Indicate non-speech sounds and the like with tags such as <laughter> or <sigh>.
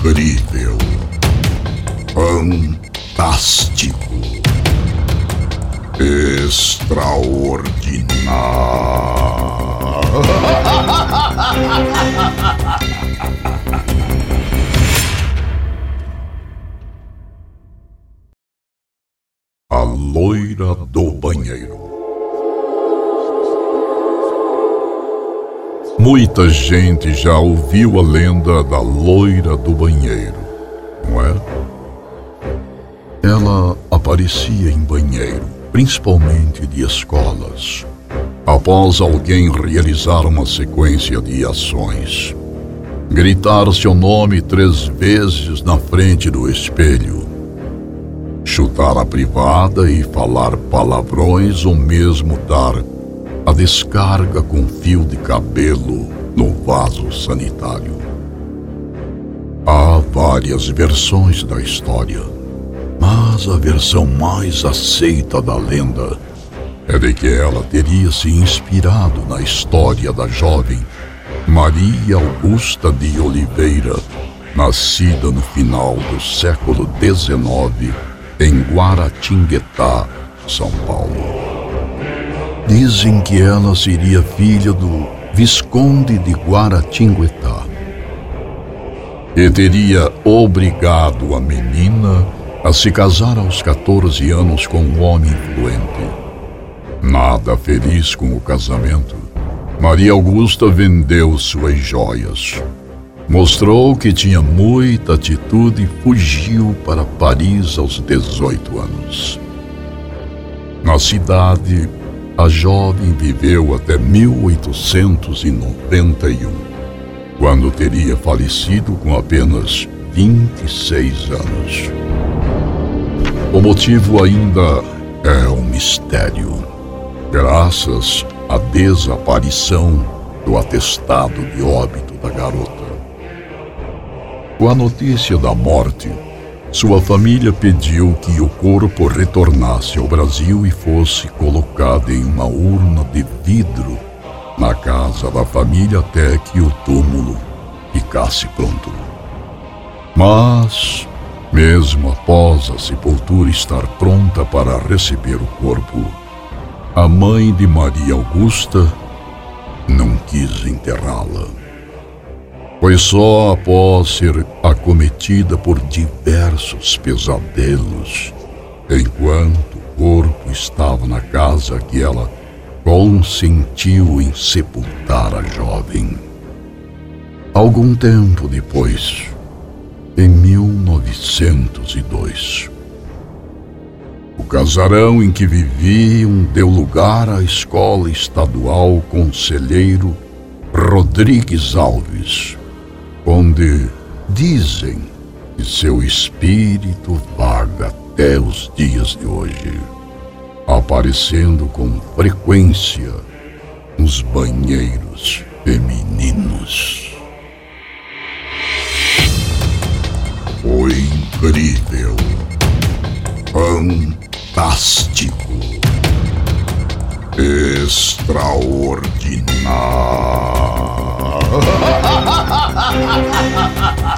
incrível, fantástico, extraordinário. <laughs> A loira do banheiro. Muita gente já ouviu a lenda da loira do banheiro, não é? Ela aparecia em banheiro, principalmente de escolas, após alguém realizar uma sequência de ações. Gritar seu nome três vezes na frente do espelho. Chutar a privada e falar palavrões ou mesmo dar a descarga com fio de cabelo no vaso sanitário. Há várias versões da história, mas a versão mais aceita da lenda é de que ela teria se inspirado na história da jovem Maria Augusta de Oliveira, nascida no final do século XIX em Guaratinguetá, São Paulo. Dizem que ela seria filha do Visconde de Guaratinguetá. E teria obrigado a menina a se casar aos 14 anos com um homem influente. Nada feliz com o casamento, Maria Augusta vendeu suas joias. Mostrou que tinha muita atitude e fugiu para Paris aos 18 anos. Na cidade, a jovem viveu até 1891, quando teria falecido com apenas 26 anos. O motivo ainda é um mistério, graças à desaparição do atestado de óbito da garota. Com a notícia da morte, sua família pediu que o corpo retornasse ao Brasil e fosse colocado em uma urna de vidro na casa da família até que o túmulo ficasse pronto. Mas, mesmo após a sepultura estar pronta para receber o corpo, a mãe de Maria Augusta não quis enterrá-la. Foi só após ser acometida por diversos pesadelos, enquanto o corpo estava na casa que ela consentiu em sepultar a jovem. Algum tempo depois, em 1902, o casarão em que viviam deu lugar à escola estadual Conselheiro Rodrigues Alves onde dizem que seu espírito vaga até os dias de hoje, aparecendo com frequência nos banheiros femininos. Foi incrível, fantástico, extraordinário. <laughs>